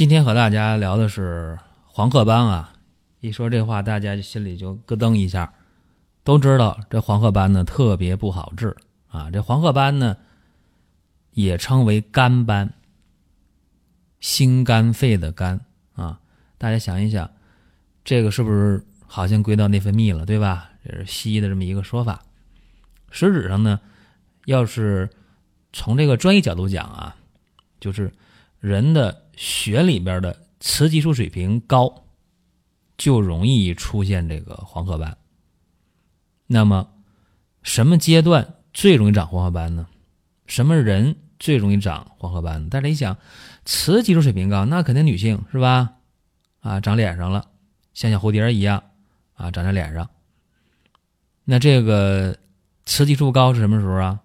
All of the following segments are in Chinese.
今天和大家聊的是黄褐斑啊，一说这话，大家心里就咯噔一下。都知道这黄褐斑呢特别不好治啊，这黄褐斑呢也称为肝斑，心肝肺的肝啊。大家想一想，这个是不是好像归到内分泌了，对吧？这是西医的这么一个说法。实质上呢，要是从这个专业角度讲啊，就是人的。血里边的雌激素水平高，就容易出现这个黄褐斑。那么，什么阶段最容易长黄褐斑呢？什么人最容易长黄褐斑？大家一想，雌激素水平高，那肯定女性是吧？啊，长脸上了，像小蝴蝶一样啊，长在脸上。那这个雌激素高是什么时候啊？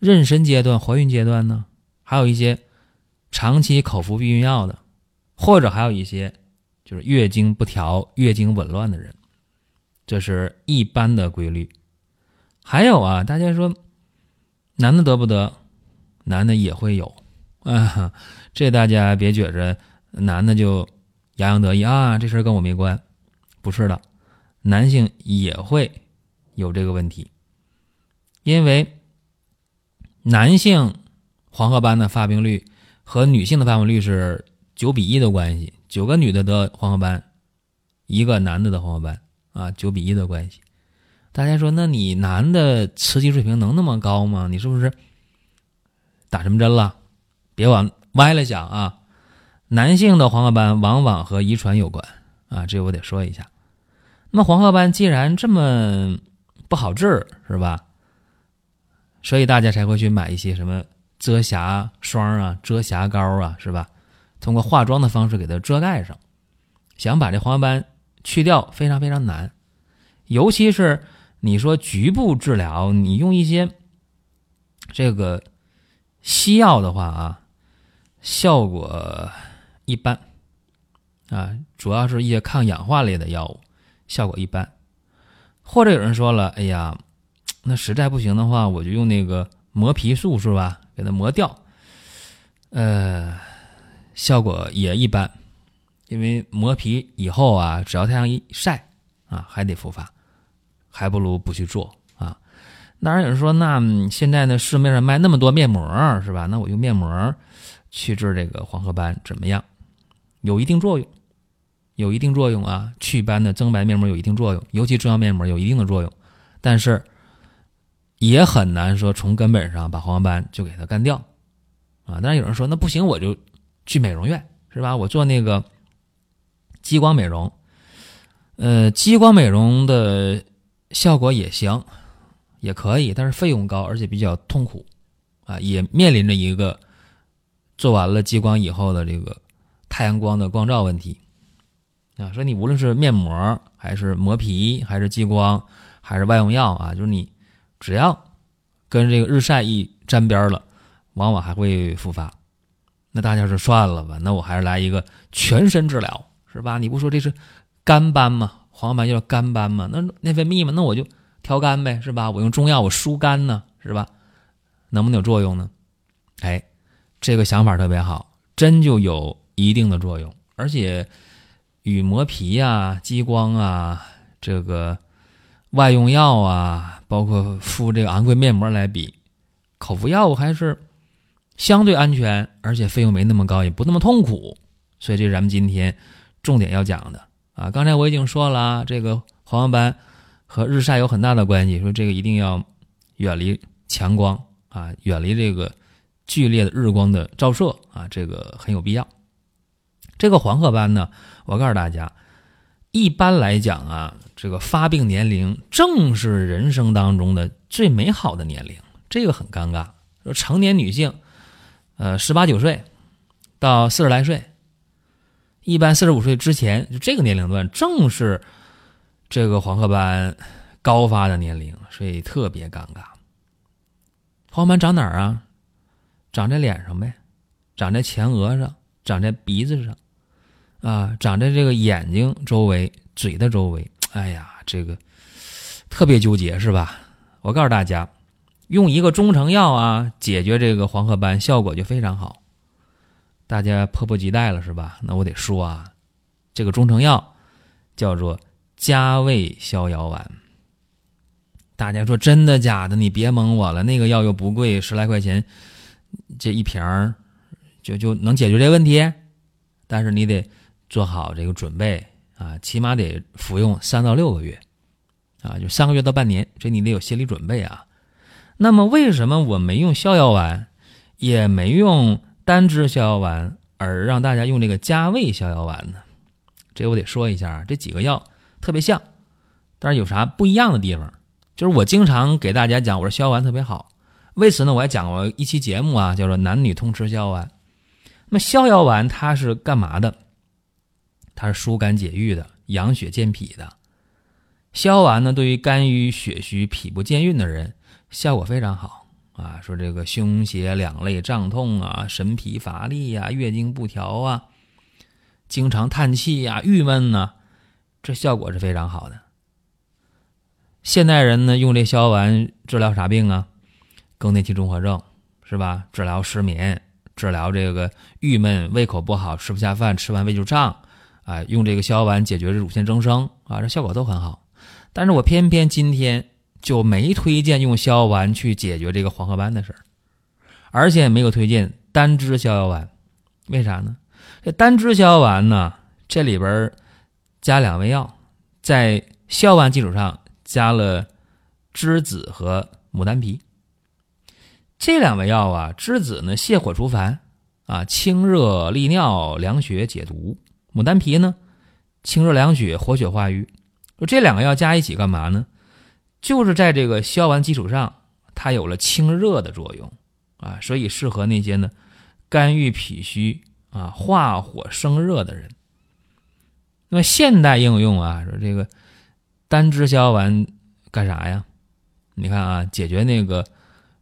妊娠阶段、怀孕阶段呢？还有一些。长期口服避孕药的，或者还有一些就是月经不调、月经紊乱的人，这是一般的规律。还有啊，大家说男的得不得？男的也会有啊，这大家别觉着男的就洋洋得意啊，这事跟我没关，不是的，男性也会有这个问题，因为男性黄褐斑的发病率。和女性的发病率是九比一的关系，九个女的得黄褐斑，一个男的得黄褐斑啊，九比一的关系。大家说，那你男的雌激水平能那么高吗？你是不是打什么针了？别往歪了想啊！男性的黄褐斑往往和遗传有关啊，这我得说一下。那么黄褐斑既然这么不好治，是吧？所以大家才会去买一些什么。遮瑕霜啊，遮瑕膏啊，是吧？通过化妆的方式给它遮盖上，想把这黄斑去掉非常非常难。尤其是你说局部治疗，你用一些这个西药的话啊，效果一般啊，主要是一些抗氧化类的药物，效果一般。或者有人说了，哎呀，那实在不行的话，我就用那个磨皮术，是吧？给它磨掉，呃，效果也一般，因为磨皮以后啊，只要太阳一晒啊，还得复发，还不如不去做啊。当然有人说，那现在呢，市面上卖那么多面膜是吧？那我用面膜去治这个黄褐斑怎么样？有一定作用，有一定作用啊。祛斑的增白面膜有一定作用，尤其中药面膜有一定的作用，但是。也很难说从根本上把黄斑就给它干掉，啊！但是有人说那不行，我就去美容院是吧？我做那个激光美容，呃，激光美容的效果也行，也可以，但是费用高，而且比较痛苦，啊，也面临着一个做完了激光以后的这个太阳光的光照问题，啊，所以你无论是面膜还是磨皮还是激光还是外用药啊，就是你。只要跟这个日晒一沾边了，往往还会复发。那大家说算了吧，那我还是来一个全身治疗，是吧？你不说这是肝斑吗？黄斑就是肝斑吗？那内分泌嘛，那我就调肝呗，是吧？我用中药我疏肝呢，是吧？能不能有作用呢？哎，这个想法特别好，真就有一定的作用，而且与磨皮啊、激光啊这个。外用药啊，包括敷这个昂贵面膜来比，口服药物还是相对安全，而且费用没那么高，也不那么痛苦。所以这是咱们今天重点要讲的啊。刚才我已经说了，这个黄褐斑和日晒有很大的关系，说这个一定要远离强光啊，远离这个剧烈的日光的照射啊，这个很有必要。这个黄褐斑呢，我告诉大家，一般来讲啊。这个发病年龄正是人生当中的最美好的年龄，这个很尴尬。说成年女性，呃，十八九岁到四十来岁，一般四十五岁之前，就这个年龄段正是这个黄褐斑高发的年龄，所以特别尴尬。黄斑长哪儿啊？长在脸上呗，长在前额上，长在鼻子上，啊，长在这个眼睛周围、嘴的周围。哎呀，这个特别纠结，是吧？我告诉大家，用一个中成药啊，解决这个黄褐斑，效果就非常好。大家迫不及待了，是吧？那我得说啊，这个中成药叫做加味逍遥丸。大家说真的假的？你别蒙我了，那个药又不贵，十来块钱。这一瓶儿就就能解决这问题，但是你得做好这个准备啊，起码得服用三到六个月啊，就三个月到半年，这你得有心理准备啊。那么为什么我没用逍遥丸，也没用单支逍遥丸，而让大家用这个加味逍遥丸呢？这我得说一下，这几个药特别像，但是有啥不一样的地方？就是我经常给大家讲，我说逍遥丸特别好。为此呢，我还讲过一期节目啊，叫做“男女通吃逍遥丸”。那么逍遥丸它是干嘛的？它是疏肝解郁的，养血健脾的。消丸呢，对于肝郁血虚、脾不健运的人效果非常好啊。说这个胸胁两肋胀痛啊，神疲乏力呀，月经不调啊，经常叹气呀，郁闷呢，这效果是非常好的。现代人呢，用这消丸治疗啥病啊？更年期综合症是吧？治疗失眠，治疗这个郁闷、胃口不好、吃不下饭、吃完胃就胀，啊，用这个逍遥丸解决乳腺增生啊，这效果都很好。但是我偏偏今天就没推荐用逍遥丸去解决这个黄褐斑的事儿，而且没有推荐单支逍遥丸，为啥呢？这单支逍遥丸呢，这里边加两味药，在逍遥丸基础上加了栀子和牡丹皮。这两味药啊，栀子呢泻火除烦，啊清热利尿、凉血解毒；牡丹皮呢清热凉血、活血化瘀。说这两个药加一起干嘛呢？就是在这个消完基础上，它有了清热的作用啊，所以适合那些呢肝郁脾虚啊、化火生热的人。那么现代应用啊，说这个单支消丸干啥呀？你看啊，解决那个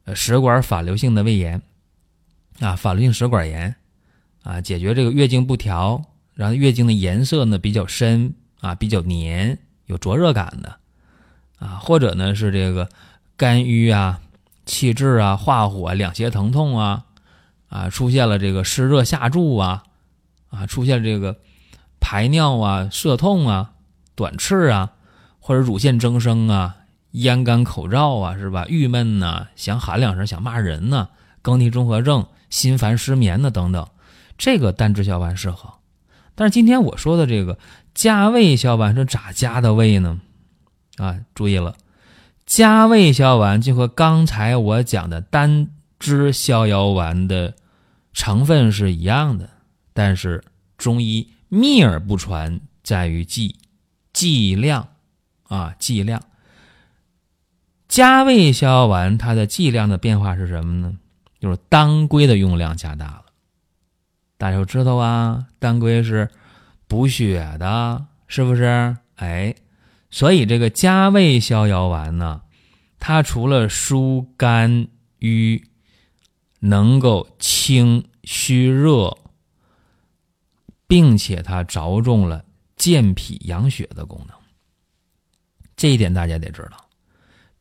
呃。食管反流性的胃炎，啊，反流性食管炎，啊，解决这个月经不调，然后月经的颜色呢比较深，啊，比较黏，有灼热感的，啊，或者呢是这个肝郁啊、气滞啊、化火、两胁疼痛啊，啊，出现了这个湿热下注啊，啊，出现这个排尿啊、射痛啊、短赤啊，或者乳腺增生啊。咽干口燥啊，是吧？郁闷呐，想喊两声，想骂人呢。更年期综合症、心烦失眠呢，等等，这个单支小丸适合。但是今天我说的这个加味消丸是咋加的味呢？啊，注意了，加味消丸就和刚才我讲的单支逍遥丸的成分是一样的，但是中医秘而不传，在于剂剂量啊，剂量。加味逍遥丸它的剂量的变化是什么呢？就是当归的用量加大了。大家都知道啊，当归是补血的，是不是？哎，所以这个加味逍遥丸呢，它除了疏肝郁，能够清虚热，并且它着重了健脾养血的功能。这一点大家得知道。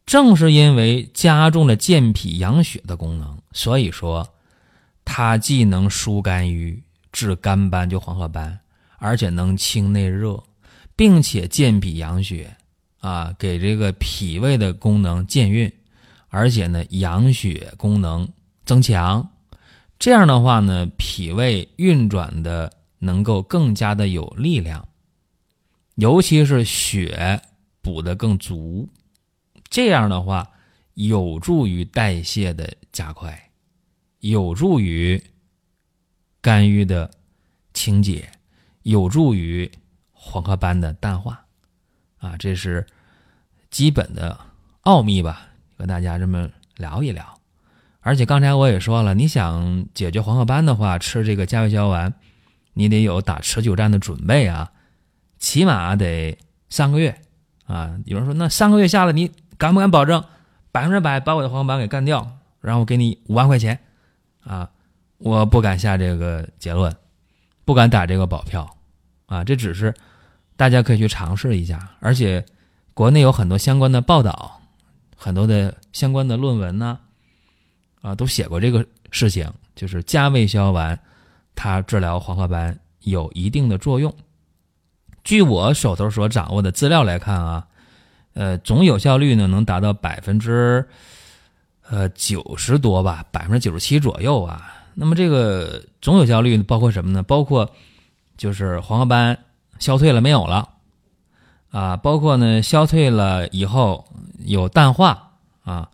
正是因为加重了健脾养血的功能，所以说它既能疏肝郁、治肝斑就黄褐斑，而且能清内热，并且健脾养血啊，给这个脾胃的功能健运，而且呢养血功能增强。这样的话呢，脾胃运转的能够更加的有力量，尤其是血补的更足。这样的话，有助于代谢的加快，有助于肝郁的清洁，有助于黄褐斑的淡化，啊，这是基本的奥秘吧？跟大家这么聊一聊。而且刚才我也说了，你想解决黄褐斑的话，吃这个加味消丸，你得有打持久战的准备啊，起码得三个月啊。有人说，那三个月下来，你敢不敢保证百分之百把我的黄褐斑给干掉？然后我给你五万块钱啊？我不敢下这个结论，不敢打这个保票啊。这只是大家可以去尝试一下，而且国内有很多相关的报道，很多的相关的论文呢。啊，都写过这个事情，就是加味消丸，它治疗黄褐斑有一定的作用。据我手头所掌握的资料来看啊，呃，总有效率呢能达到百分之呃九十多吧，百分之九十七左右啊。那么这个总有效率包括什么呢？包括就是黄褐斑消退了没有了啊，包括呢消退了以后有淡化啊。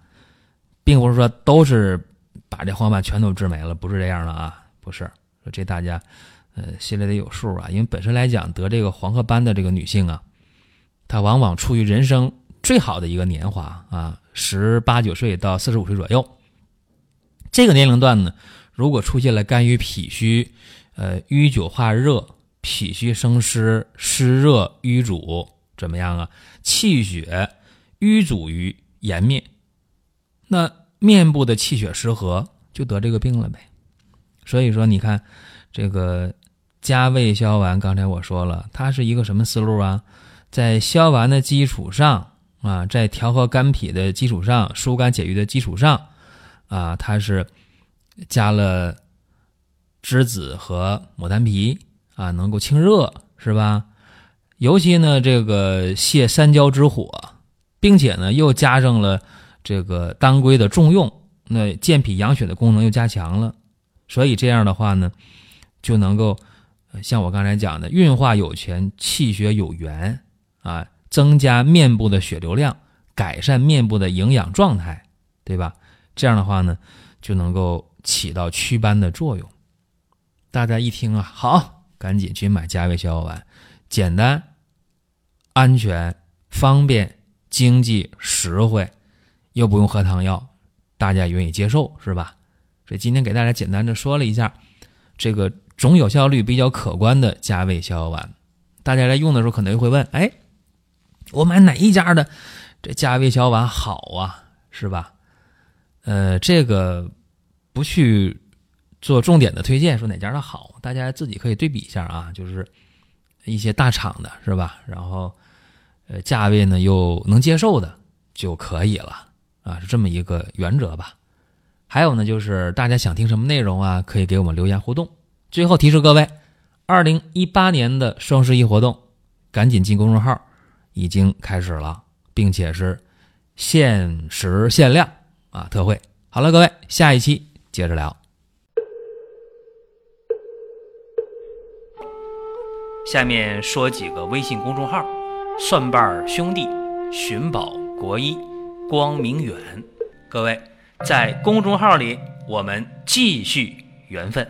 并不是说都是把这黄斑全都治没了，不是这样的啊，不是。这大家呃心里得有数啊，因为本身来讲得这个黄褐斑的这个女性啊，她往往处于人生最好的一个年华啊，十八九岁到四十五岁左右。这个年龄段呢，如果出现了肝郁脾虚，呃瘀久化热，脾虚生湿，湿热瘀阻，怎么样啊？气血瘀阻于颜面。那面部的气血失和，就得这个病了呗。所以说，你看这个加味消丸，刚才我说了，它是一个什么思路啊？在消丸的基础上啊，在调和肝脾的基础上，疏肝解郁的基础上啊，它是加了栀子和牡丹皮啊，能够清热，是吧？尤其呢，这个泻三焦之火，并且呢，又加上了。这个当归的重用，那健脾养血的功能又加强了，所以这样的话呢，就能够像我刚才讲的，运化有权，气血有源啊，增加面部的血流量，改善面部的营养状态，对吧？这样的话呢，就能够起到祛斑的作用。大家一听啊，好，赶紧去买加味逍遥丸，简单、安全、方便、经济、实惠。又不用喝汤药，大家愿意接受是吧？所以今天给大家简单的说了一下这个总有效率比较可观的加味逍遥丸。大家在用的时候可能又会问：哎，我买哪一家的这价位小碗好啊？是吧？呃，这个不去做重点的推荐，说哪家的好，大家自己可以对比一下啊。就是一些大厂的是吧？然后呃，价位呢又能接受的就可以了。啊，是这么一个原则吧。还有呢，就是大家想听什么内容啊，可以给我们留言互动。最后提示各位，二零一八年的双十一活动，赶紧进公众号，已经开始了，并且是限时限量啊特惠。好了，各位，下一期接着聊。下面说几个微信公众号：蒜瓣兄弟、寻宝国医。光明远，各位在公众号里，我们继续缘分。